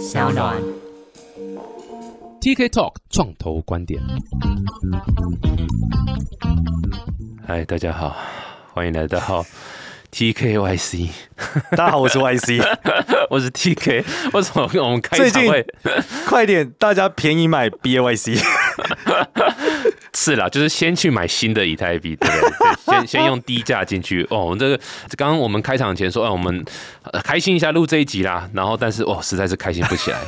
小暖。TK Talk 创投观点。嗨，大家好，欢迎来到 TKYC，大家好，我是 YC。我是 TK。为什么我们开最近会快点，大家便宜买 BAYC。是啦，就是先去买新的以太币，对不对？对先 先用低价进去。哦，我们这个刚刚我们开场前说，哎，我们呃开心一下录这一集啦。然后，但是哦，实在是开心不起来。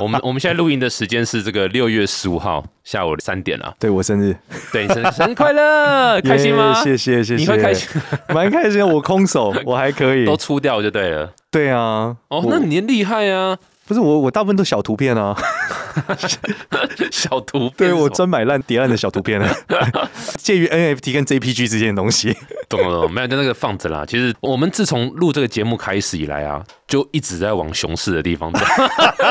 我们我们现在录音的时间是这个六月十五号下午三点了。对我生日，对，生日生日快乐，开心吗？耶谢谢谢谢。你会开心？蛮开心。我空手，我还可以。都出掉就对了。对啊。哦，那你厉害啊！不是我，我大部分都小图片啊。小图片对我专买烂叠烂的小图片啊，介于 NFT 跟 JPG 之间的东西。懂了没有就那个放着啦。其实我们自从录这个节目开始以来啊，就一直在往熊市的地方走。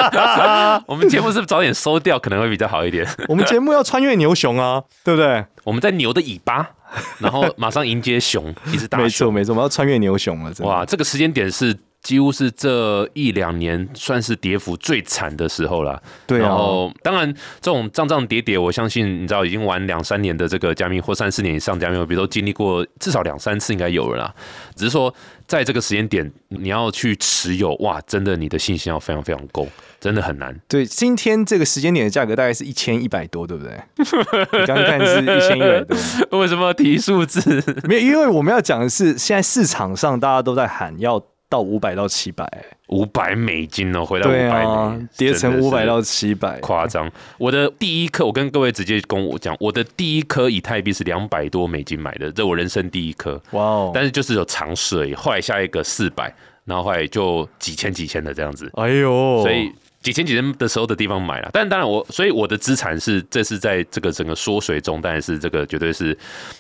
我们节目是不是早点收掉可能会比较好一点？我们节目要穿越牛熊啊，对不对？我们在牛的尾巴，然后马上迎接熊，一直打没。错没错，我们要穿越牛熊了，哇，这个时间点是几乎是这一两年算是跌幅最惨的时候了。对啊，然后，当然，这种涨涨跌跌，我相信你知道，已经玩两三年的这个加密或三四年以上加密比如，都经历过至少两三次，应该有了啦。只是说，在这个时间点，你要去持有，哇，真的你的信心要非常非常够，真的很难。对，今天这个时间点的价格大概是一千一百多，对不对？你刚刚看是一千一百多。为什么要提数字？没有，因为我们要讲的是，现在市场上大家都在喊要到五百到七百，五百美金哦，回到五百美，，跌成五百到七百，夸张。我的第一颗，我跟各位直接跟我讲，我的第一颗以太币是两百多美金买的，这我人生第一颗。哇哦！但是就是有尝试而已。后来下一个四百，然后后来就几千几千的这样子，哎呦，所以几千几千的时候的地方买了。但当然我，所以我的资产是这是在这个整个缩水中，当然是这个绝对是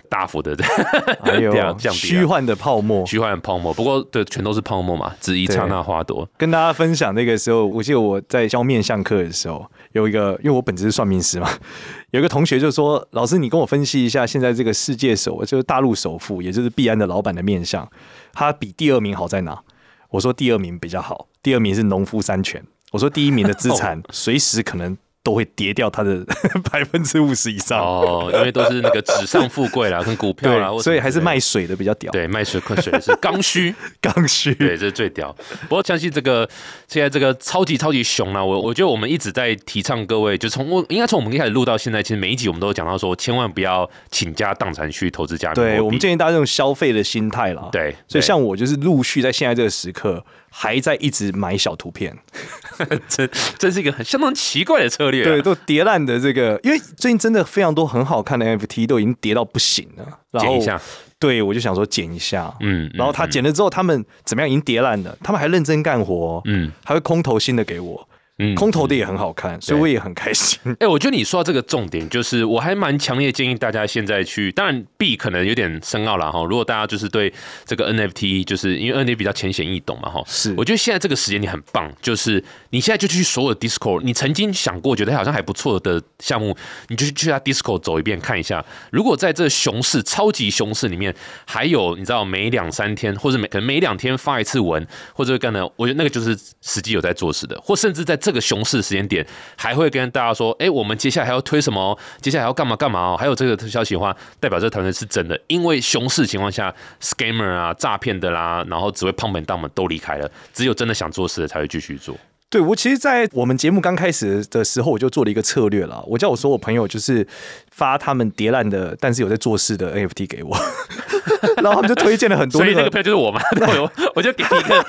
大幅的 降低啊。虚幻的泡沫。虚幻的泡沫，不过对，全都是泡沫嘛，只一刹那花朵。跟大家分享那个时候，我记得我在教面相课的时候，有一个，因为我本职是算命师嘛，有一个同学就说：“老师，你跟我分析一下现在这个世界首，就是大陆首富，也就是币安的老板的面相，他比第二名好在哪？”我说第二名比较好，第二名是农夫山泉。我说第一名的资产 随时可能都会跌掉它的 百分之五十以上。哦，因为都是那个纸上富贵啦，跟股票啦，所以还是卖水的比较屌，对卖水困水的是刚需。刚需。对，这是最屌。不过相信这个现在这个超级超级熊啊，我我觉得我们一直在提倡各位，就从我应该从我们一开始录到现在，其实每一集我们都有讲到说，千万不要倾家荡产去投资加密货币。对我们建议大家用消费的心态啦。，对，所以像我就是陆续在现在这个时刻还在一直买小图片，这这是一个很相当奇怪的策略、啊。对，都叠烂的这个，因为最近真的非常多很好看的 NFT 都已经叠到不行了，然后剪一下，对我就想说剪一下，嗯，然后他剪了之后，他们怎么样已经叠烂了，他们还认真干活哦，嗯。还会空投新的给我，嗯空投的也很好看，所以我也很开心。哎、我觉得你说到这个重点，就是我还蛮强烈建议大家现在去，当然 B 可能有点深奥了哈。如果大家就是对这个 NFT，就是因为 NFT 比较浅显易懂嘛哈。是我觉得现在这个时间你很棒，就是你现在就去所有的 Discord，你曾经想过觉得好像还不错的项目，你就去他 Discord 走一遍看一下。如果在这熊市、超级熊市里面，还有你知道每两三天或者每可能每两天发一次文，或者干的，我觉得那个就是实际有在做事的，或甚至在这个熊市时间点，还会跟大家说，哎、我们接下来还要推什么哦？接下来还要干嘛干嘛哦？还有这个消息的话，代表这个团队是真的，因为熊市情况下，scammer 啊、诈骗的啦，然后只会胖本当们都离开了，只有真的想做事的才会继续做。对我其实，在我们节目刚开始的时候，我就做了一个策略了。我叫我所有朋友就是发他们叠烂的，但是有在做事的 NFT 给我，然后他们就推荐了很多那个，所以那个朋友就是我嘛，对我我就给你一个，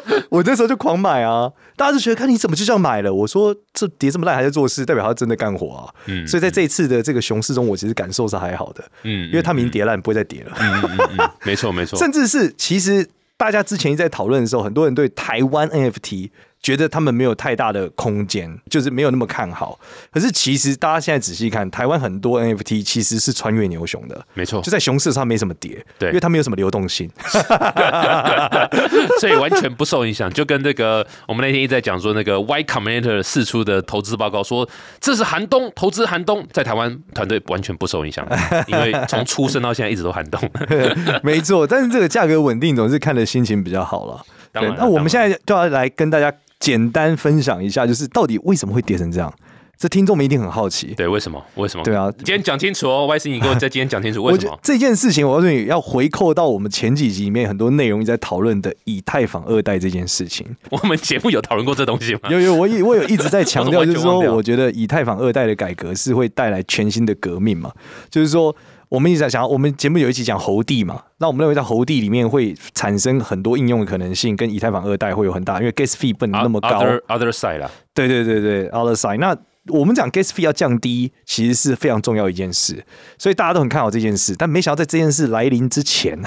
我那时候就狂买啊，大家就觉得看你怎么就这样买了？我说这跌这么烂还在做事，代表他真的干活啊。嗯所以在这一次的这个熊市中，我其实感受是还好的，嗯因为他们已经跌烂，不会再跌了。嗯嗯嗯，没错没错，甚至是其实大家之前一直在讨论的时候，很多人对台湾 NFT 觉得他们没有太大的空间，就是没有那么看好。可是其实大家现在仔细看，台湾很多 NFT 其实是穿越牛熊的，没错就，在熊市上没什么跌，对因为它没有什么流动性。所以完全不受影响，就跟那个我们那天一直在讲说，那个 Y Combinator 释出的投资报告说，这是寒冬，投资寒冬，在台湾团队完全不受影响，因为从出生到现在一直都寒冬。没错，但是这个价格稳定总是看的心情比较好了。那我们现在在就要来跟大家简单分享一下，就是到底为什么会跌成这样？这听众们一定很好奇。对为什么？为什么？对啊今天讲清楚哦，Y C，你给我在 今天讲清楚为什么？这件事情，我告诉你要回扣到我们前几集里面很多内容一直在讨论的以太坊二代这件事情。我们节目有讨论过这东西吗？有有，我也我有一直在 强调，就是说，我觉得以太坊二代的改革是会带来全新的革命嘛。就是说，我们一直在想，我们节目有一期讲猴帝嘛，那我们认为在猴帝里面会产生很多应用的可能性，跟以太坊二代会有很大，因为 gas fee 不能那么高。Other other side 啦，对对对对，other side。那我们讲 gas fee 要降低，其实是非常重要一件事，所以大家都很看好这件事。但没想到在这件事来临之前，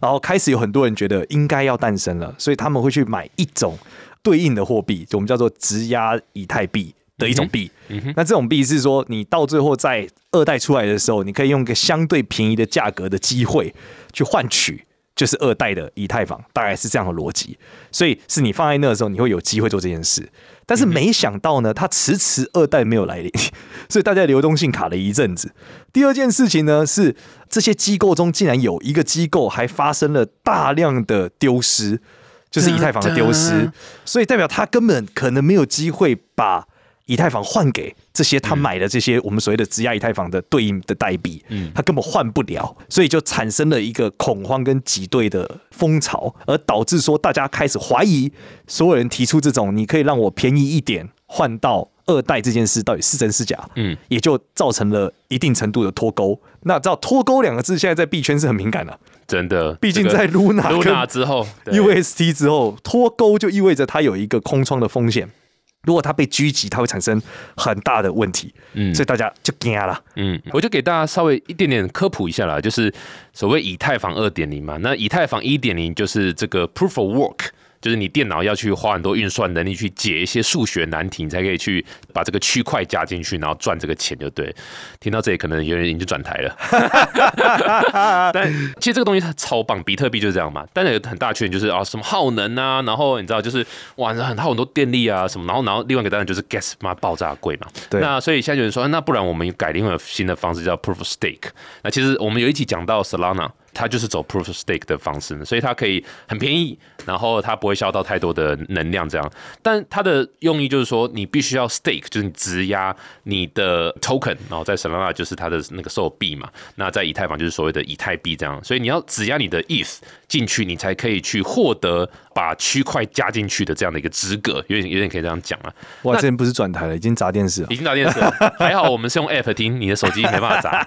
然后开始有很多人觉得应该要诞生了，所以他们会去买一种对应的货币，就我们叫做质押以太币的一种币。那这种币是说，你到最后在二代出来的时候，你可以用一个相对便宜的价格的机会去换取。就是二代的以太坊，大概是这样的逻辑，所以是你放在那的时候，你会有机会做这件事。但是没想到呢，它迟迟二代没有来临，所以大家流动性卡了一阵子。第二件事情呢，是这些机构中竟然有一个机构还发生了大量的丢失，就是以太坊的丢失，所以代表他根本可能没有机会把以太坊换给这些他买的这些我们所谓的质押以太坊的对应的代币，嗯，他根本换不了，所以就产生了一个恐慌跟挤兑的风潮，而导致说大家开始怀疑，所有人提出这种你可以让我便宜一点换到二代这件事到底是真是假，嗯，也就造成了一定程度的脱钩。那知道脱钩两个字现在在币圈是很敏感的，真的，毕竟在 Luna 跟 Luna 之后 UST 之后脱钩就意味着它有一个空窗的风险。如果它被狙击，它会产生很大的问题，嗯所以大家就惊了。嗯，我就给大家稍微一点点科普一下啦，就是所谓以太坊二点零嘛，那以太坊一点零就是这个 proof of work。就是你电脑要去花很多运算能力去解一些数学难题，你才可以去把这个区块加进去，然后赚这个钱，就对。听到这里，可能有人已经转台了。但其实这个东西它超棒，比特币就是这样嘛。但是有很大缺点就是啊，什么耗能啊，然后你知道就是哇，很耗很多电力啊什么，然后然后另外一个当然就是 gas 妈爆炸贵嘛。对那所以现在有人说，啊那不然我们改另外新的方式叫 proof of stake。那其实我们有一集讲到 Solana。它就是走 proof of stake 的方式，所以它可以很便宜，然后它不会消耗太多的能量，这样。但它的用意就是说，你必须要 stake，就是你质押你的 token，然后在 Solana 就是它的那个售币嘛，那在以太坊就是所谓的以太币这样。所以你要质押你的 ETH 进去，你才可以去获得把区块加进去的这样的一个资格，有点有点可以这样讲啊。哇，之前不是转台了，已经砸电视了已。经砸电视了，还好我们是用 app 听，你的手机没办法砸。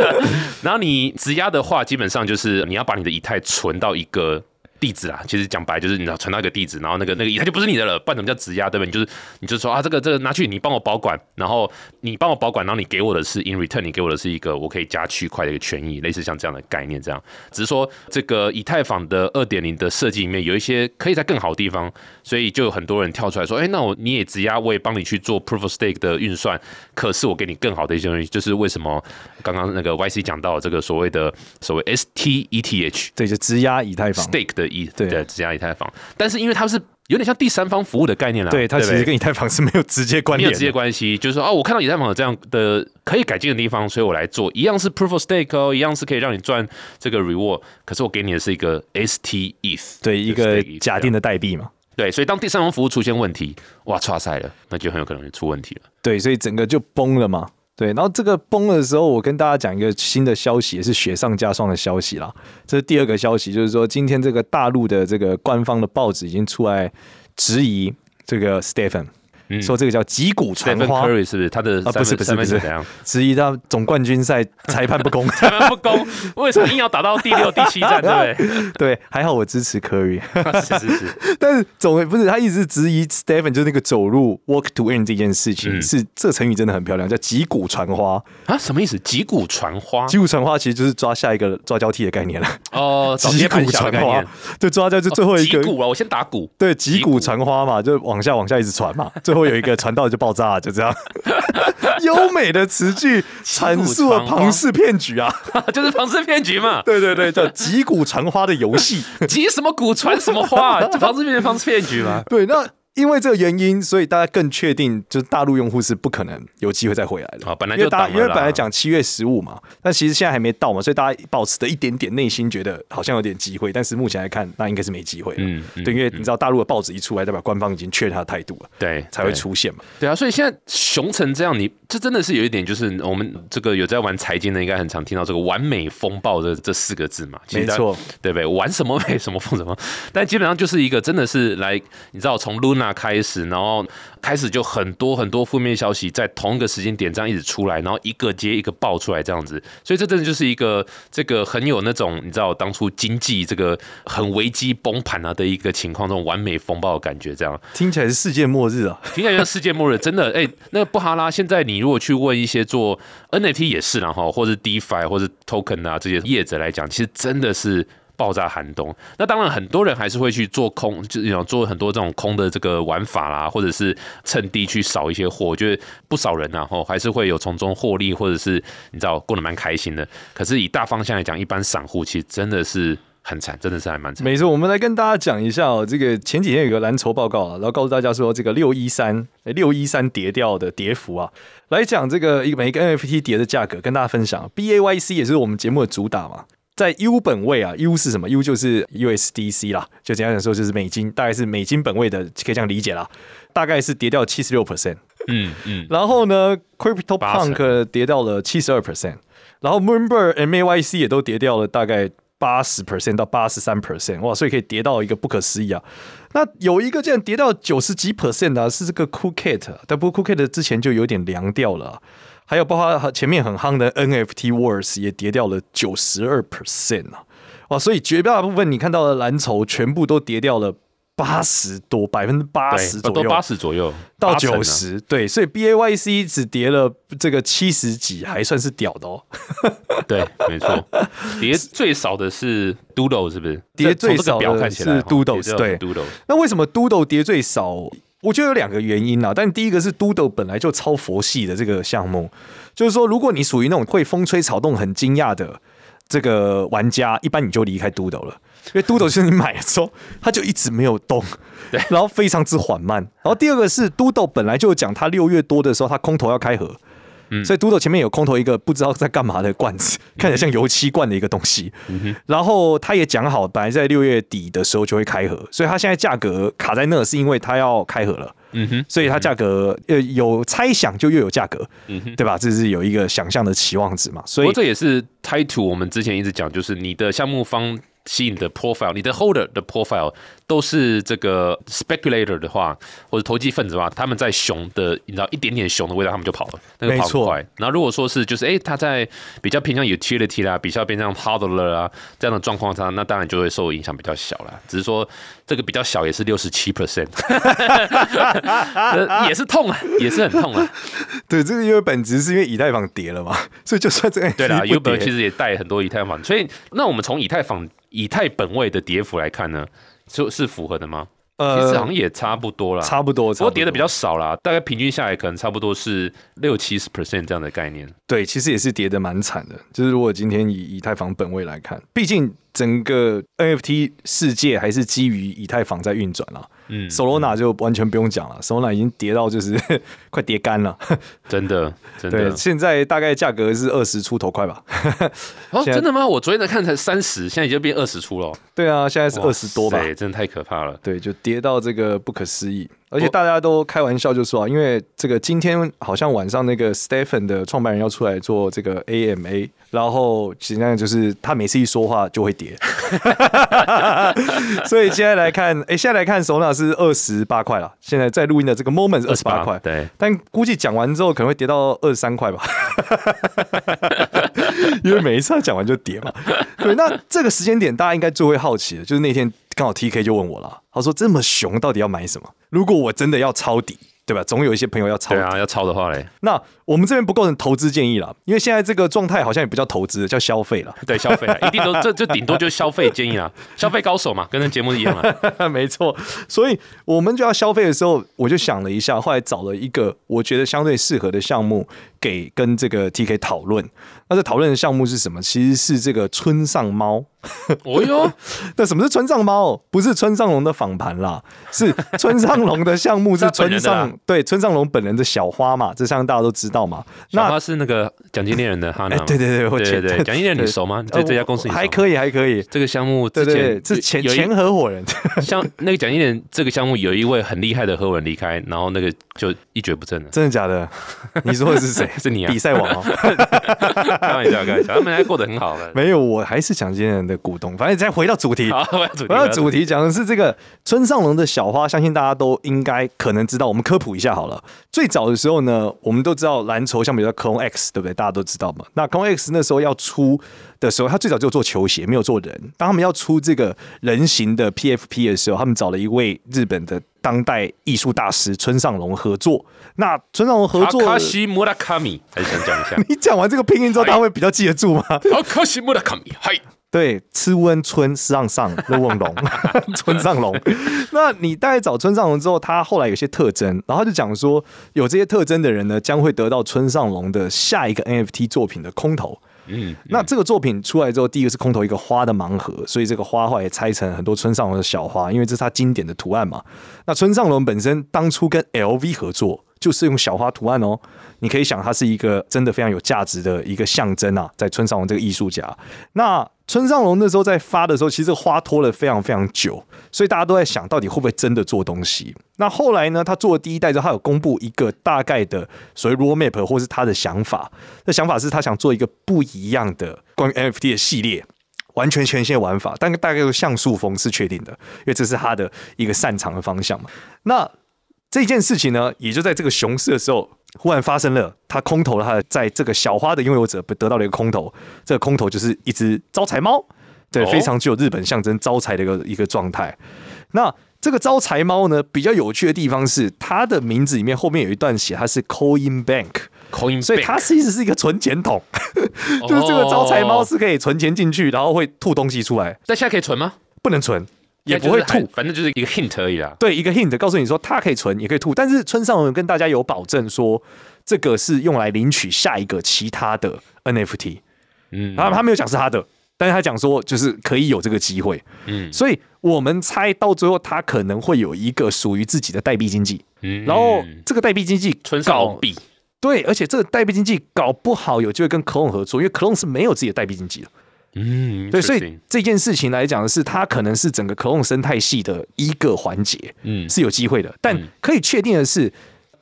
然后你质押的话，基本上就是你要把你的以太存到一个地址啊，其实讲白就是你要存到一个地址，然后那个那个以太就不是你的了，不然怎么叫质押，对不对？你就是你就说啊，这个这个拿去你帮我保管，然后你帮我保管，然后你给我的是 in return，你给我的是一个我可以加区块的一个权益，类似像这样的概念这样。只是说这个以太坊的二点零的设计里面有一些可以在更好的地方，所以就有很多人跳出来说，哎、那我你也质押，我也帮你去做 proof of stake 的运算，可是我给你更好的一些东西，就是为什么刚刚那个 YC 讲到这个所谓的所谓 STETH 对，就质押以太坊。stake 的以对的质押以太坊，但是因为它是有点像第三方服务的概念啦，对，它其实跟以太坊是没有直接关联的。没有直接关系，就是说哦，我看到以太坊有这样的可以改进的地方，所以我来做，一样是 proof of stake 哦，一样是可以让你赚这个 reward，可是我给你的是一个 STETH，对一个假定的代币嘛。对，所以当第三方服务出现问题，哇，差赛了，那就很有可能出问题了。对，所以整个就崩了嘛。对，然后这个崩的时候，我跟大家讲一个新的消息，也是雪上加霜的消息啦。这是第二个消息，就是说今天这个大陆的这个官方的报纸已经出来质疑这个 Stephen，、嗯说这个叫击鼓传花，Curry 是不是他的啊不是不是不是？质疑他总冠军赛裁判不公。裁判不公，为什么硬要打到第六、第七站，对不对，还好我支持 Curry，是是 是，但是总不是他一直质疑 Stephen 就是那个走路 walk to end 这件事情，嗯是这成语真的很漂亮，叫击鼓传花。啊，什么意思？击鼓传花击鼓传花其实就是抓下一个抓交替的概念了。哦，击鼓传花侠的概念。，对，抓交就最后一个击鼓啊，我先打鼓。对，击鼓传花嘛，就往下往下一直传嘛，最后有一个传到就爆炸，就这样。优美的词句阐述了庞氏骗局啊！就是庞氏骗局嘛，对对对，叫击鼓传花的游戏。击什么鼓传什么花，这庞氏骗局庞氏骗局嘛。对，那因为这个原因，所以大家更确定，就是大陆用户是不可能有机会再回来的。啊，本来就挡了因为本来讲七月十五嘛，但其实现在还没到嘛，所以大家保持的一点点内心觉得好像有点机会，但是目前来看，那应该是没机会了。嗯嗯对，因为你知道大陆的报纸一出来，代表官方已经确认他的态度了，对才会出现嘛。对啊，所以现在熊成这样，你这真的是有一点，就是我们这个有在玩财经的，应该很常听到这个“完美风暴”的这四个字嘛。没错，对不对？玩什么美什么风什么，但基本上就是一个真的是来，你知道从 Luna 开始，然后开始就很多很多负面消息在同一个时间点这样一直出来，然后一个接一个爆出来这样子，所以这真的就是一个这个很有那种你知道当初经济这个很危机崩盘啊的一个情况，这种完美风暴的感觉这样。听起来是世界末日啊！听起来像世界末日，真的 哎、那个布哈拉，现在你如果去问一些做 NFT 也是然后或者 DeFi 或者 Token 啊这些业者来讲，其实真的是。爆炸寒冬，那当然很多人还是会去做空，就是有做很多这种空的这个玩法啦，或者是趁低去扫一些货。我觉得不少人然、后还是会有从中获利，或者是你知道过得蛮开心的。可是以大方向来讲，一般散户其实真的是很惨，真的是还蛮惨。没错，我们来跟大家讲一下哦，这个前几天有个蓝筹报告啊，然后告诉大家说这个六一三六一三跌掉的跌幅啊，来讲这个一每一个 NFT 跌的价格，跟大家分享。BAYC 也是我们节目的主打嘛，在 U 本位啊，U 是什么？U 就是 USDC 啦，就简单的说就是美金，大概是美金本位的，可以这样理解啦。大概是跌掉七十六 percent，嗯嗯，然后呢，Crypto Punk 跌掉了七十二 percent，然后 Moonbird、MAYC 也都跌掉了大概八十 percent 到八十三 percent，哇，所以可以跌到一个不可思议啊。那有一个竟然跌到九十几 percent 的、啊，是这个 Coolcat，但不过 Coolcat 之前就有点凉掉了啊、还有包括前面很夯的 NFT Wars 也跌掉了九十二 percent 啊，哇，所以绝大部分你看到的蓝筹全部都跌掉了八十多，百分之八十左右，八十左右到九十，对，所以 B A Y C 只跌了这个七十几，还算是屌的哦。对，没错，跌最少的是 Doodle 是不是？跌最少的是看起来哦 Doodles，跌到对 Doodle，那为什么 Doodle 跌最少？我觉得有两个原因啊，但第一个是 Doodle 本来就超佛系的这个项目，就是说，如果你属于那种会风吹草动、很惊讶的这个玩家，一般你就离开 Doodle 了，因为 Doodle 就是你买的时候，它就一直没有动，然后非常之缓慢。然后第二个是 Doodle 本来就有讲，它六月多的时候，它空头要开盒。所以 Doodle 前面有空投一个不知道在干嘛的罐子，看起来像油漆罐的一个东西。然后他也讲好，本来在六月底的时候就会开盒，所以他现在价格卡在那，是因为他要开盒了。嗯哼，所以它价格呃有猜想就又有价格，嗯哼。对吧？这是有一个想象的期望值嘛。所以这也是 title 我们之前一直讲，就是你的项目方吸引的 profile，你的 holder 的 profile 都是这个 speculator 的话，或者投机分子的话，他们在熊的，你知道一点点熊的味道，他们就跑了，那个跑没错很快。然后如果说是就是哎、他在比较偏向 utility 啦，比较偏向 hodler 啊这样的状况下，那当然就会受影响比较小啦。只是说这个比较小也是六十七 percent，也是痛啊，也是很痛啊。对这个因为本质是因为以太坊跌了嘛，所以就算这个对啦跌本其实也带很多以太坊，所以那我们从以太坊以太本位的跌幅来看呢，就是符合的吗？其实好像也差不多啦，呃差不多，不过跌的比较少啦，大概平均下来可能差不多是六七十 percent 这样的概念。对，其实也是跌的蛮惨的。就是如果今天以以太坊本位来看，毕竟整个 NFT 世界还是基于以太坊在运转啦。嗯 Solana 就完全不用讲了，Solana 已经跌到就是 快跌干了。真的真对，的现在大概价格是二十出头块吧。哦，真的吗？我昨天才看才三十，现在已经变二十出了哦，对啊，现在是二十多吧。对，真的太可怕了。对，就跌到这个不可思议，而且大家都开玩笑就说啊，因为这个今天好像晚上那个 Stephen 的创办人要出来做这个 AMA，然后实际上就是他每次一说话就会跌，所以现在来看，哎，现在来看首纳是二十八块了，现在在录音的这个 moment 是二十八块，对，但估计讲完之后可能会跌到二十三块吧，因为每一次他讲完就跌嘛。对，那这个时间点大家应该最会好奇的，就是那天刚好 TK 就问我了，他说这么熊到底要买什么？如果我真的要抄底，对吧？总有一些朋友要抄底。对啊，要抄的话嘞，那我们这边不构成投资建议了，因为现在这个状态好像也不叫投资，叫消费了。对消费啊，一定都这这顶多就是消费建议啦，消费高手嘛，跟那节目一样啊。没错，所以我们就要消费的时候，我就想了一下，后来找了一个我觉得相对适合的项目给跟这个 TK 讨论。那这讨论的项目是什么？其实是这个村上猫 哦哟，那什么是村上猫？不是村上龙的访盘啦，是村上龙的项目是 村上对村上龙本人的小花嘛，这相信大家都知道嘛。小那花是那个奖金猎人的哈对对对我对对奖金猎人你熟吗？在这家公司你还可以，还可以。这个项目之对对对，前是前前合伙人，像那个奖金猎人这个项目有一位很厉害的合伙人离开，然后那个就一蹶不振了。真的假的？你说的是谁？是你啊比赛王哦。开玩笑，开玩笑，他们还过得很好的。没有，我还是奖金人的股东。反正再回到主题，回到主题讲的是这个村上龙的小花，相信大家都应该可能知道。我们科普一下好了。最早的时候呢，我们都知道蓝筹，像比如说 Clone X，对不对？大家都知道嘛。那 Clone X 那时候要出的时候，他最早就做球鞋，没有做人。当他们要出这个人形的 PFP 的时候，他们找了一位日本的当代艺术大师村上龙合作。那村上龙合作，卡西卡米，还是想讲一下。你讲完这个拼音之后，他会比较记得住吗？好，卡西穆拉卡米，嗨，对，吃温村上上 乐瓮龙，村上龙。那你大概找村上龙之后，他后来有些特征，然后他就讲说，有这些特征的人呢，将会得到村上龙的下一个 NFT 作品的空投。嗯，那这个作品出来之后，第一个是空投一个花的盲盒，所以这个花后来也拆成很多村上龙的小花，因为这是他经典的图案嘛。那村上龙本身当初跟 LV 合作，就是用小花图案哦。你可以想，它是一个真的非常有价值的一个象征啊，在村上龙这个艺术家。那村上龙那时候在发的时候，其实花拖了非常非常久，所以大家都在想到底会不会真的做东西。那后来呢，他做了第一代之后，他有公布一个大概的所谓 roadmap 或是他的想法。那想法是他想做一个不一样的关于 NFT 的系列。完全全新的玩法，但大概有像素风是确定的，因为这是他的一个擅长的方向嘛。那这件事情呢，也就在这个熊市的时候，忽然发生了，他空投了他的在这个小花的拥有者得到了一个空投，这个空投就是一只招财猫，对，哦。非常具有日本象征招财的一个一个状态。那这个招财猫呢，比较有趣的地方是，它的名字里面后面有一段写它是 Coin Bank，Coin，所以它其实是一个存钱筒，就是这个招财猫是可以存钱进去，然后会吐东西出来，但现在可以存吗？不能存，也不会吐。反正就是一个 hint 而已啦。对，一个 hint 告诉你说它可以存，也可以吐，但是村上文跟大家有保证说，这个是用来领取下一个其他的 NFT，嗯，然后他没有讲是他的，但是他讲说就是可以有这个机会，嗯。所以我们猜到最后他可能会有一个属于自己的代币经济，嗯。然后这个代币经济搞村上龙币，对，而且这个代币经济搞不好有机会跟 Clone 合作，因为 Clone 是没有自己的代币经济的。嗯，对，所以这件事情来讲的是，它可能是整个 Clone 生态系的一个环节，嗯是有机会的。但嗯可以确定的是，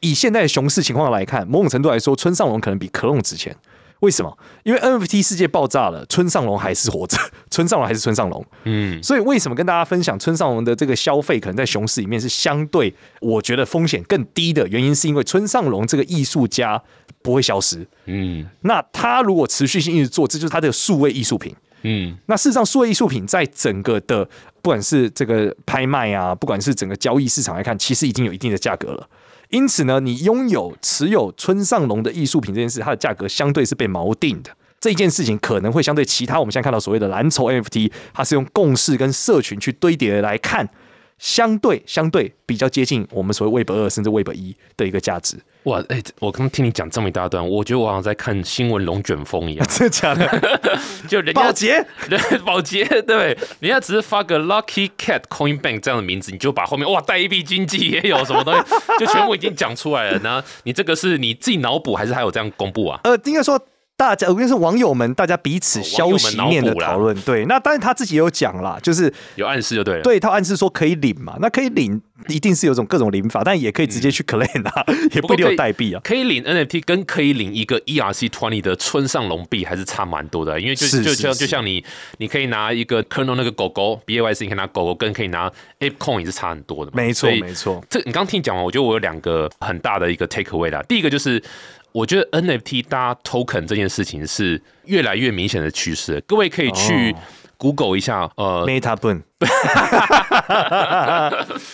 以现在的熊市情况来看，某种程度来说，村上龙可能比 Clone 值钱。为什么？因为 NFT 世界爆炸了，村上龙还是活着，村上龙还是村上龙。嗯所以为什么跟大家分享村上龙的这个消费可能在熊市里面是相对我觉得风险更低的原因，是因为村上龙这个艺术家不会消失。嗯那它如果持续性一直做，这就是它的数位艺术品。嗯那事实上，数位艺术品在整个的不管是这个拍卖啊，不管是整个交易市场来看，其实已经有一定的价格了。因此呢，你拥有持有村上龙的艺术品这件事，它的价格相对是被锚定的。这件事情可能会相对其他我们现在看到所谓的蓝筹 NFT，它是用共识跟社群去堆叠来看，相对相对比较接近我们所谓 Web 二甚至 Web 一的一个价值。哇，哎、我刚听你讲这么一大段，我觉得我好像在看新闻龙卷风一样，真的假的？就人家保洁 对保洁对，人家只是发个 Lucky Cat Coin Bank 这样的名字，你就把后面哇代币经济也有什么东西，就全部已经讲出来了。然后你这个是你自己脑补，还是还有这样公布啊？呃，应该说大家，我跟你说，网友们大家彼此哦消息面的讨论，对，那当然他自己也有讲啦，就是有暗示就对了。对他暗示说可以领嘛，那可以领，一定是有种各种领法，但也可以直接去 claim 啊，也不一定有代币啊。可以领 NFT 跟可以领一个 ERC twenty 的村上龙币还是差蛮多的，因为就是就是像是就像你你可以拿一个 Kernel 那个狗狗 BAYC，你可以拿狗狗跟可以拿 ApeCoin 也是差很多的嘛。没错没错这你刚听讲完，我觉得我有两个很大的一个 take away 啦。第一个就是。我觉得 NFT 搭 token 这件事情是越来越明显的趋势，各位可以去哦。Google 一下，呃，Meta 本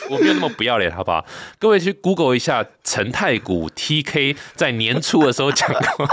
我没有那么不要脸，好不好？各位去 Google 一下陈太古 TK 在年初的时候讲过，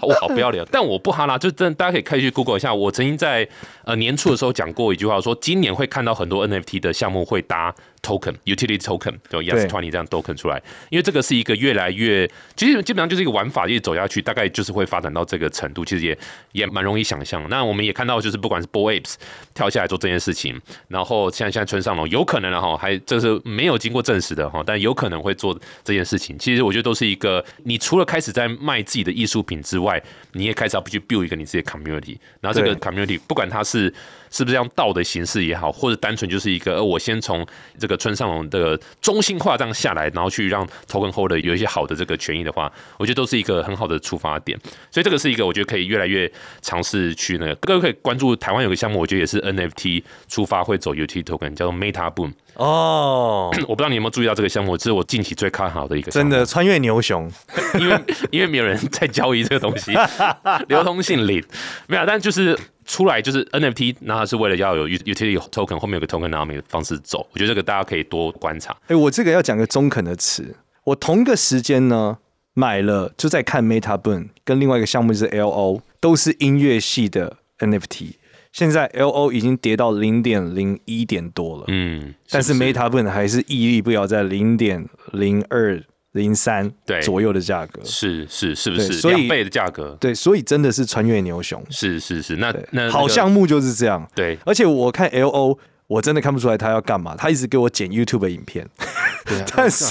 我好不要脸，但我不哈啦，就真的大家可以可以去 Google 一下，我曾经在呃年初的时候讲过一句话，说今年会看到很多 NFT 的项目会搭 token utility token 就 Yes Twenty 这样 token 出来，因为这个是一个越来越，其实基本上就是一个玩法，一直走下去，大概就是会发展到这个程度，其实也也蛮容易想象。那我们也看到，就是不管是 b o Apes 跳下来做这件事情，然后现在现在村上龙有可能了哈，还这是没有经过证实的哈，但有可能会做这件事情。其实我觉得都是一个，你除了开始在卖自己的艺术品之外，你也开始要去 build 一个你自己的 community，然后这个 community 不管它是是是不是用道的形式也好，或者单纯就是一个，呃，我先从这个村上龙的中心化这样下来，然后去让 token holder 有一些好的这个权益的话，我觉得都是一个很好的出发点。所以这个是一个我觉得可以越来越尝试去那个，各位可以关注台湾有个项目，我觉得也是 NFT 出发会走 UT token，叫做 Meta Boom。哦，我不知道你有没有注意到这个项目，这是我近期最看好的一个项目，真的穿越牛熊，因为因为没有人在交易这个东西，流通性零，没有，但就是出来就是 NFT，那它是为了要有 utility token，后面有个 token 然后 m 方式走，我觉得这个大家可以多观察。哎，我这个要讲个中肯的词，我同个时间呢买了就在看 Meta Burn，跟另外一个项目是 LO，都是音乐系的 NFT。现在 L O 已经跌到零点零一点多了，嗯，但是 Meta b o n 还是屹立不摇在零点零二零三对左右的价格，是是是不是两倍的价格？对，所以真的是穿越牛熊，是是是，那那好项目就是这样，对，而且我看 L O。我真的看不出来他要干嘛，他一直给我剪 YouTube 的影片，但是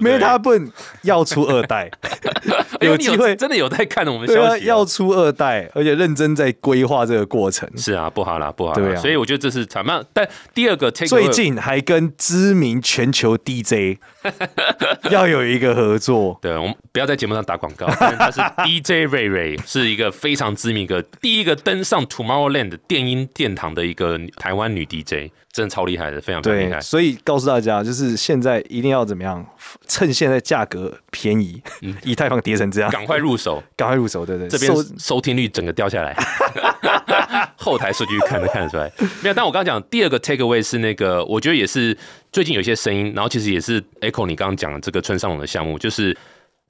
Meta b o n 要出二代 有机会真的有在看我们消息，要出二代，而且认真在规划这个过程。是啊，不好啦，不好啦，所以我觉得这是怎么？但第二个最近还跟知名全球 DJ 要有一个合作。对，我们不要在节目上打广告，他是 DJ Ray Ray，是一个非常知名的，第一个登上 Tomorrowland 电音殿堂的一个台湾女 DJ。真的超厉害的，非常厉害。所以告诉大家，就是现在一定要怎么样，趁现在价格便宜，以太坊跌成这样，赶快入手，赶快入手，对对。这边收听率整个掉下来，后台数据看得看得出来。没有，但我刚刚讲第二个 take away 是那个，我觉得也是最近有一些声音，然后其实也是 echo 你刚刚讲的这个村上龙的项目，就是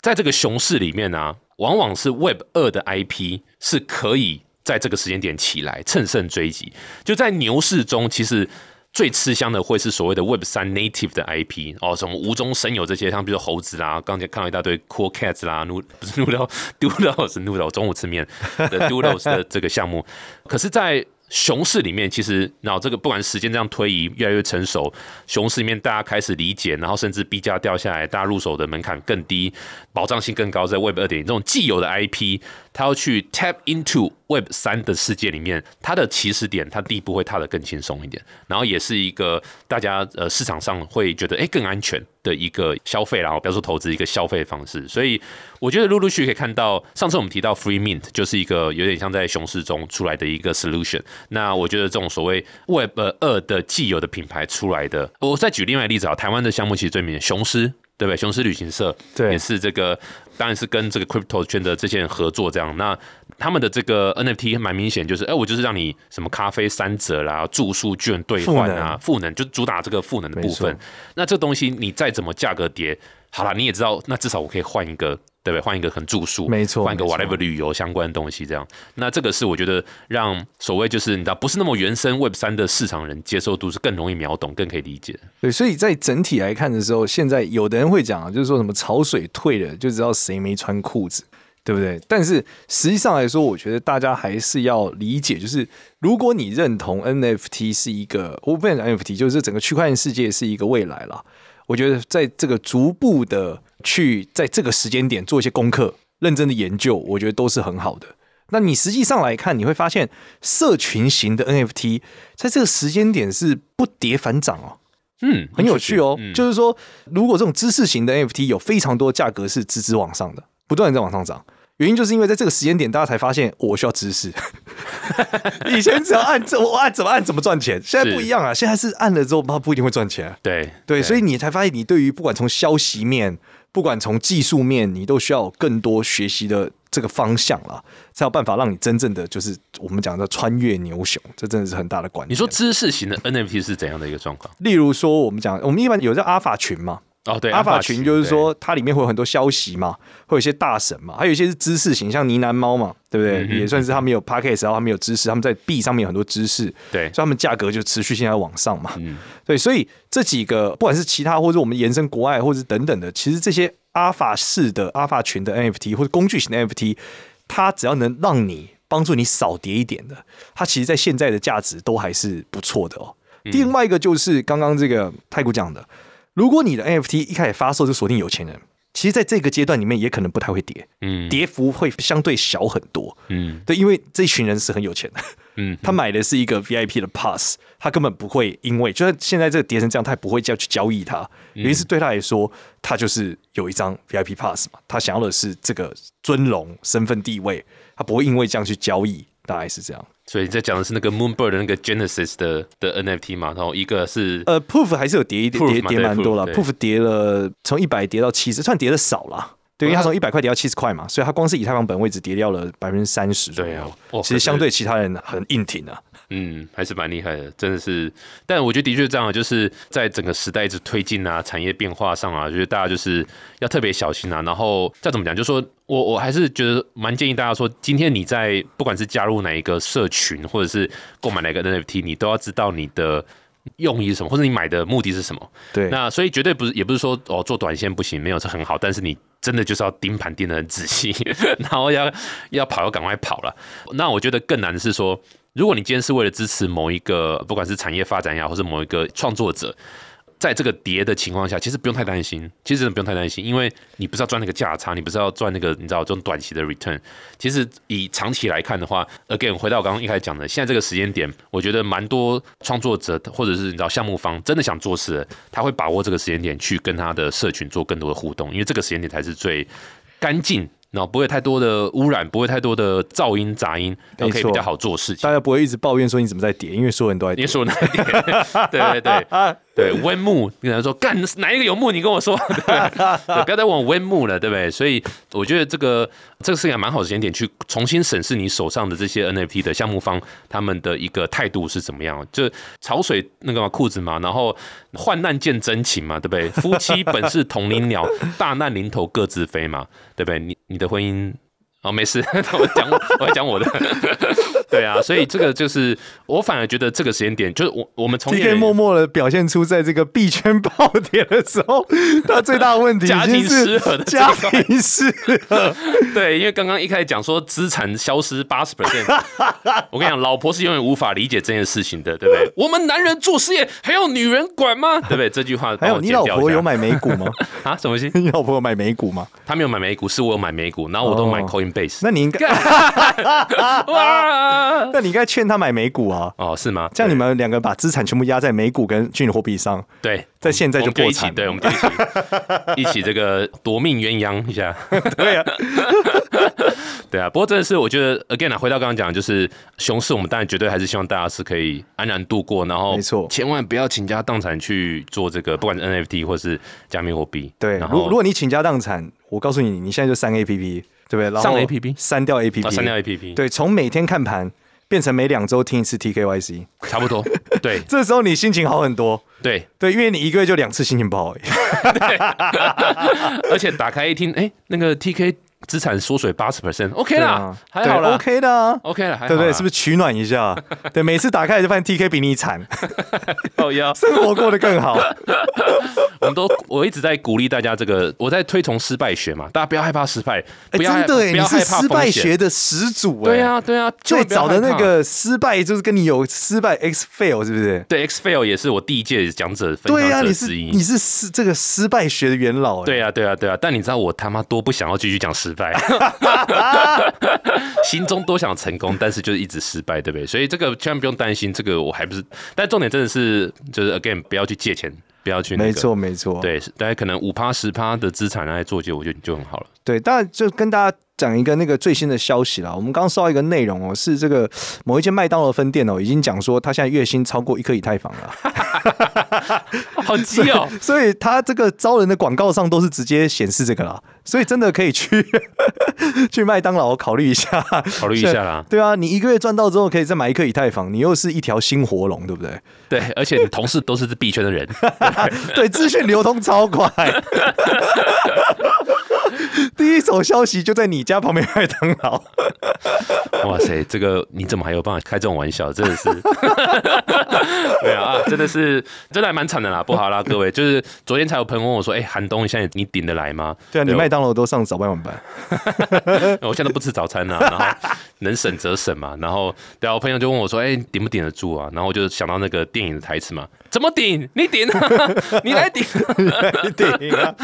在这个熊市里面呢，往往是 Web 二的 IP 是可以。在这个时间点起来，乘胜追击。就在牛市中，其实最吃香的会是所谓的 Web 三 Native 的 IP 哦，什么无中生有这些，像比如猴子啦，刚才看到一大堆 Cool Cats 啦，Nu 不是 Noodles，Noodles 中午吃面的 doodles 的这个项目，可是，在熊市里面，其实然后这个不管时间这样推移越来越成熟，熊市里面大家开始理解，然后甚至币价掉下来，大家入手的门槛更低，保障性更高，在 Web 二点零这种既有的 IP，它要去 tap into Web 三的世界里面，它的起始点，它第一步会踏得更轻松一点，然后也是一个大家呃市场上会觉得哎更安全。的一个消费，然后不要说投资一个消费方式，所以我觉得陆陆续续可以看到，上次我们提到 Free Mint 就是一个有点像在熊市中出来的一个 solution。那我觉得这种所谓 Web 二的既有的品牌出来的，我再举另外一个例子啊，台湾的项目其实最明显，雄狮对不对？雄狮旅行社对，也是这个，当然是跟这个 Crypto 圈的这些人合作这样。那他们的这个 NFT 蛮明显，就是哎，我就是让你什么咖啡三折啦，住宿券兑换啊，赋能就主打这个赋能的部分。那这东西你再怎么价格跌，好了，你也知道，那至少我可以换一个，对不对？换一个很住宿，没错，换一个 whatever 旅游相关的东西，这样。那这个是我觉得让所谓就是你知道不是那么原生 Web 三的市场人接受度是更容易秒懂，更可以理解。对，所以在整体来看的时候，现在有的人会讲啊，就是说什么潮水退了就知道谁没穿裤子。对不对？但是实际上来说，我觉得大家还是要理解，就是如果你认同 NFT 是一个，我不讲 NFT，就是整个区块链世界是一个未来了。我觉得在这个逐步的去在这个时间点做一些功课、认真的研究，我觉得都是很好的。那你实际上来看，你会发现社群型的 NFT 在这个时间点是不跌反涨哦。嗯，很有趣哦。就是说，如果这种知识型的 NFT 有非常多价格是直直往上的。不断在往上涨，原因就是因为在这个时间点，大家才发现我需要知识。以前只要按这，我按怎么按怎么赚钱，现在不一样啊！现在是按了之后，它不一定会赚钱。对对，所以你才发现，你对于不管从消息面，不管从技术面，你都需要更多学习的这个方向啦，才有办法让你真正的就是我们讲的穿越牛熊，这真的是很大的关键。你说知识型的 NFT 是怎样的一个状况？例如说，我们讲我们一般有叫阿法群嘛，哦，对，阿法群就是说它里面会有很多消息嘛，会有一些大神嘛，还有一些是知识型，像呢喃猫嘛，对不对？嗯也算是他们有 p a c k a g e 然后他们有知识，他们在币上面有很多知识，对所以他们价格就持续性在往上嘛。嗯对，所以这几个不管是其他或者我们延伸国外或者等等的，其实这些阿法式的阿法群的 NFT 或者工具型的 NFT，它只要能让你帮助你少跌一点的，它其实在现在的价值都还是不错的哦。另外一个就是刚刚这个太古讲的，如果你的 NFT 一开始发售就锁定有钱人，其实在这个阶段里面也可能不太会跌，嗯跌幅会相对小很多。嗯对，因为这一群人是很有钱的，嗯，他买的是一个 VIP 的 pass，他根本不会因为就算现在这个跌成这样，他也不会这样去交易它。原因是对他来说，他就是有一张 VIP pass 嘛，他想要的是这个尊荣、身份地位，他不会因为这样去交易，大概是这样。所以你在讲的是那个 Moonbird 的那个 Genesis 的的 NFT 嘛，然后一个是呃，Proof 还是有跌一点跌跌蛮多了。Proof，跌了从一百跌到七十，算跌的少了。对，因为它从一百块跌到七十块嘛，所以它光是以太坊本位只跌掉了百分之三十左右对啊。哇其实相对其他人很硬挺啊。嗯，还是蛮厉害的，真的是。但我觉得的确这样，就是在整个时代一直推进啊，产业变化上啊，就是大家就是要特别小心啊。然后再怎么讲，就说我我还是觉得蛮建议大家说，今天你在不管是加入哪一个社群，或者是购买哪个 NFT，你都要知道你的。用意是什么，或者你买的目的是什么？对，那所以绝对不是，也不是说哦做短线不行，没有是很好，但是你真的就是要盯盘盯得很仔细，然后要要跑要赶快跑了。那我觉得更难的是说，如果你今天是为了支持某一个，不管是产业发展也好，或是某一个创作者。在这个跌的情况下，其实不用太担心，其实不用太担心，因为你不是要赚那个价差，你不是要赚那个你知道这种短期的 return。其实以长期来看的话，again 回到我刚刚一开始讲的，现在这个时间点，我觉得蛮多创作者或者是你知道项目方真的想做事，他会把握这个时间点去跟他的社群做更多的互动，因为这个时间点才是最干净。然后不会太多的污染，不会太多的噪音杂音，然后可以比较好做事情。大家不会一直抱怨说你怎么在跌，因为所有人都在跌你。说那一点，对对对对，温木，你跟他说干哪一个有木，你跟我说，对 对，不要再问我温木了，对不对？所以我觉得这个这个是一个蛮好的时间点，去重新审视你手上的这些 NFT 的项目方他们的一个态度是怎么样。就潮水那个嘛裤子嘛，然后患难见真情嘛，对不对？夫妻本是同林鸟，大难临头各自飞嘛，对不对？你你的婚姻。哦，没事，我讲我 会讲我的，对啊，所以这个就是我反而觉得这个时间点，就是我我们从 T K 默默的表现出在这个币圈暴跌的时候，他最大的问题家庭失和的家庭失和。对，因为刚刚一开始讲说资产消失八十 percent，我跟你讲，老婆是永远无法理解这件事情的，对不对？我们男人做事业还要女人管吗？对不对？这句话还有，你老婆有买美股吗？啊？什么东西？你老婆有买美股吗？她没有买美股，是我有买美股，然后我都买那你应该，哇！那你应该劝他买美股啊。哦，是吗？这样你们两个把资产全部压在美股跟虚拟货币上，对，在现在就一起，破产对，我们就一起 一起这个夺命鸳鸯一下。对啊，对啊，不过真的是，我觉得 again 啊，回到刚刚讲，就是熊市，我们当然绝对还是希望大家是可以安然度过，然后没错千万不要倾家荡产去做这个，不管是 NFT 或是加密货币。对。如如果你倾家荡产，我告诉你，你现在就删 A P P，对不对？然后上 APP 删掉 A P 啊 P，删掉 APP，对，从每天看盘变成每两周听一次 T K Y C，差不多，对。这时候你心情好很多。对，对，因为你一个月就两次心情不好而已。而且打开一听，哎，那个 TK 资产缩水八十 percent，OK 啦对啊，还好啦，OK 的啊。，OK 了，对不对？是不是取暖一下？对，每次打开就发现 T K 比你惨，哦呀？生活过得更好。我们都我一直在鼓励大家，这个我在推崇失败学嘛，大家不要害怕失败，哎，不要害真的哎，你不要害是失败学的始祖哎。对啊，对啊，最早的那个失败就是跟你有失败 X fail 是不是？对 X Fail 也是我第一届讲者分对啊，享者你是之一。你是失这个失败学的元老哎。对啊，对啊，对啊，但你知道我他妈多不想要继续讲失败，心中多想成功，但是就是一直失败，对不对？所以这个千万不用担心，这个我还不是，但重点真的是就是 again 不要去借钱，不要去、那個、没错没错。对，大家可能五趴十趴的资产来做就我觉得就很好了。对，当然就跟大家讲一个那个最新的消息啦。我们刚刚收到一个内容哦，是这个某一间麦当劳分店哦，已经讲说他现在月薪超过一颗以太坊了，好急哦！所以他这个招人的广告上都是直接显示这个啦，所以真的可以去 去麦当劳考虑一下，考虑一下啦。对啊，你一个月赚到之后可以再买一颗以太坊，你又是一条新活龙，对不对？对，而且你同事都是币圈的人，对，资讯流通超快。第一手消息就在你家旁边麦当劳。哇塞，这个你怎么还有办法开这种玩笑？真的是，对啊啊，真的是，真的还蛮惨的啦。不好啦，各位，就是昨天才有朋友问我说：“哎，寒冬现在你顶得来吗？”对啊，你麦当劳都上早班晚班，我现在都不吃早餐了，然后能省则省嘛。然后对啊，我朋友就问我说：“哎，顶不顶得住啊？”然后我就想到那个电影的台词嘛：“怎么顶？你顶啊，你来顶，你顶啊！”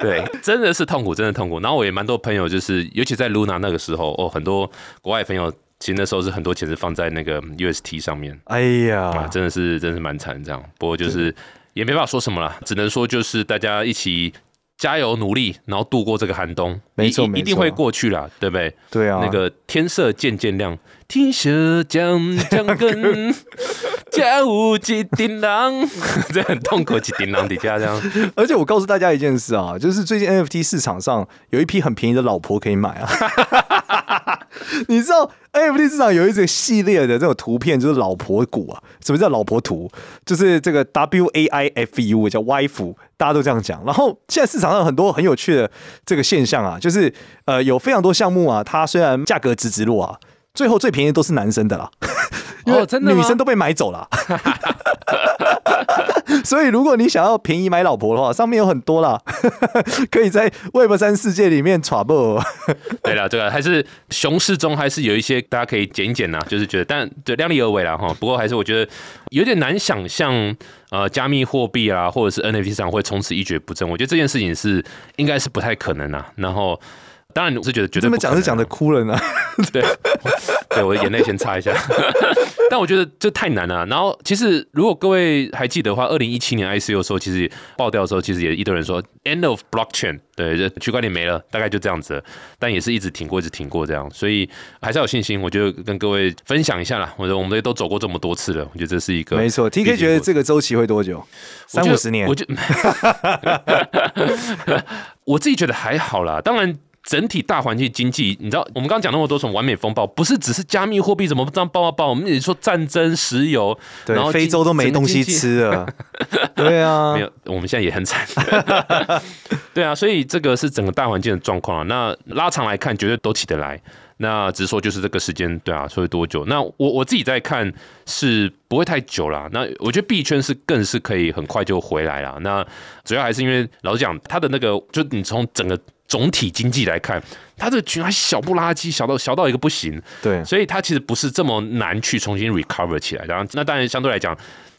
对，真的是痛苦，真的痛苦。然后我也蛮多朋友，就是尤其在 Luna 那个时候，哦，很多国外朋友，其实那时候是很多钱是放在那个 UST 上面。哎呀，真的是，真是蛮惨这样。不过就是也没办法说什么了，只能说就是大家一起加油努力，然后度过这个寒冬。没错，一定会过去了，对不对？对啊，那个天色渐渐亮，天色将将更。家无几丁狼，这很痛苦，几丁狼底下这样。而且我告诉大家一件事啊，就是最近 NFT 市场上有一批很便宜的老婆可以买啊。你知道 NFT 市场有一个系列的这种图片，就是老婆股啊。什么叫老婆图？就是这个 W A I F U 叫 wife，大家都这样讲。然后现在市场上很多很有趣的这个现象啊，就是呃有非常多项目啊，它虽然价格直直落啊，最后最便宜都是男生的啦。哦，真的女生都被买走了，所以如果你想要便宜买老婆的话，上面有很多啦，可以在 Web 三世界里面 trouble。对了，这个还是熊市中还是有一些大家可以捡一捡呐，就是觉得，但就量力而为了哈。不过还是我觉得有点难想象，呃，加密货币啊，或者是 NFT 上会从此一蹶不振。我觉得这件事情是应该是不太可能啊。然后。当然，我是觉得绝对。这么讲是讲的哭了呢？对，对，我的眼泪先擦一下。但我觉得这太难了。然后，其实如果各位还记得的话，二零一七年 ICO 的时候，其实爆掉的时候，其实也一堆人说 “end of blockchain”，对，区块链没了，大概就这样子。但也是一直挺过，一直挺过这样，所以还是有信心。我觉得跟各位分享一下啦。我觉得我们都走过这么多次了，我觉得这是一个没错。TK 觉得这个周期会多久？三五十年？我就 我自己觉得还好啦。当然。整体大环境经济，你知道，我们刚刚讲那么多种完美风暴，不是只是加密货币怎么这样爆爆爆？我们也说战争、石油，然后非洲都没东西吃了，对啊，没有，我们现在也很惨，对啊，所以这个是整个大环境的状况啊。那拉长来看，绝对都起得来。那只是说就是这个时间，对啊，所以多久？那我我自己在看是不会太久了。那我觉得币圈是更是可以很快就回来了。那主要还是因为老实讲，它的那个，就你从整个。总体经济来看，它这个群还小不拉几，小到小到一个不行。对，所以它其实不是这么难去重新 recover 起来。然后，那当然相对来讲，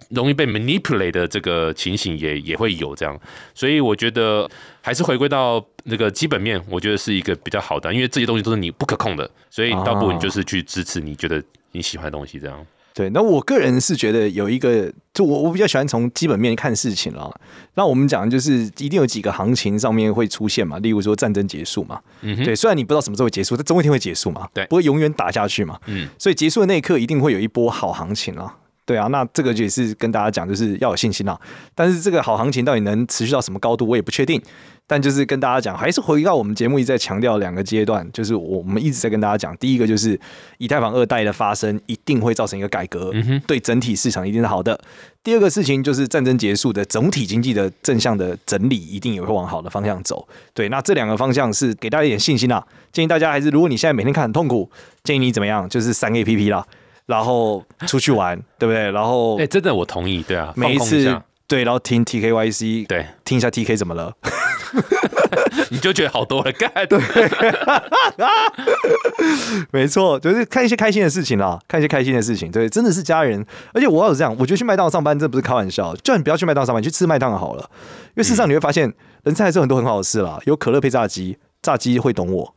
容易被 manipulate 的这个情形也也会有这样。所以我觉得还是回归到那个基本面，我觉得是一个比较好的，因为这些东西都是你不可控的，所以倒不如你就是去支持你觉得你喜欢的东西这样。对，那我个人是觉得有一个，就我我比较喜欢从基本面看事情了。那我们讲就是一定有几个行情上面会出现嘛，例如说战争结束嘛，对，虽然你不知道什么时候结束，但总有一天会结束嘛，对，不会永远打下去嘛，嗯，所以结束的那一刻一定会有一波好行情啊。对啊，那这个也是跟大家讲，就是要有信心啊。但是这个好行情到底能持续到什么高度，我也不确定。但就是跟大家讲，还是回到我们节目一直在强调两个阶段，就是我们一直在跟大家讲，第一个就是以太坊二代的发生一定会造成一个改革，对整体市场一定是好的。第二个事情就是战争结束的总体经济的正向的整理，一定也会往好的方向走。对，那这两个方向是给大家一点信心啊。建议大家还是，如果你现在每天看很痛苦，建议你怎么样？就是三 A P P 啦。然后出去玩，对不对？然后哎，真的我同意，对啊，每一次对，然后听 T K Y C，对，听一下 T K 怎么了，你就觉得好多了，干对，没错，就是看一些开心的事情啦，看一些开心的事情，对，真的是家人。而且我要是这样，我觉得去麦当劳上班真不是开玩笑，叫你不要去麦当劳上班，去吃麦当劳好了，因为事实上你会发现，人生还是很多很好的事啦，有可乐配炸鸡。炸鸡会懂我，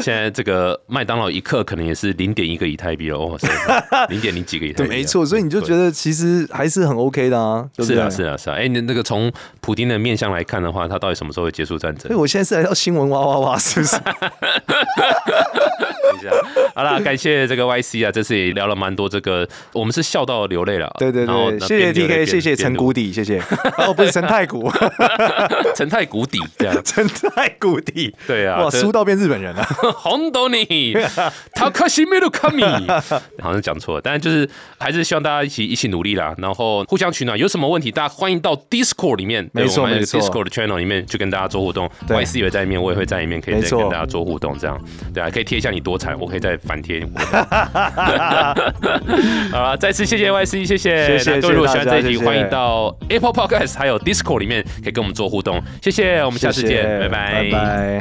现在这个麦当劳一克可能也是零点一个以太币了哦，零点零几个以太对，币啊。没错，所以你就觉得其实还是很 OK 的啊，对不对？是啊，是啊，是啊。哎，你那个从普丁的面相来看的话，他到底什么时候会结束战争所以？我现在是来到新闻哇哇哇，是不是？等一下。好啦，感谢这个 YC 啊，这次也聊了蛮多这个，我们是笑到流泪了。对对对，谢谢边流泪 TK，边谢谢陈谷底，谢谢。哦，不是 陈太谷，陈太谷底这样。陈太谷底。对啊，哇，这输到变日本人了。红豆你，他可惜没有看米，好像讲错了，但是就是还是希望大家一起一起努力啦，然后互相取暖。有什么问题，大家欢迎到 Discord 里面，对没错没错 Discord 的 channel 里面去跟大家做互动。对 Y C 也会在里面，我也会在里面，可以再跟大家做互动，这样对啊，可以贴一下你多惨，我可以再反贴。好了，再次谢谢 Y C，谢谢。谢谢那各位如果喜欢这一集，欢迎到 Apple Podcast 还有 Discord 里面可以跟我们做互动。谢谢，我们下次见，拜拜。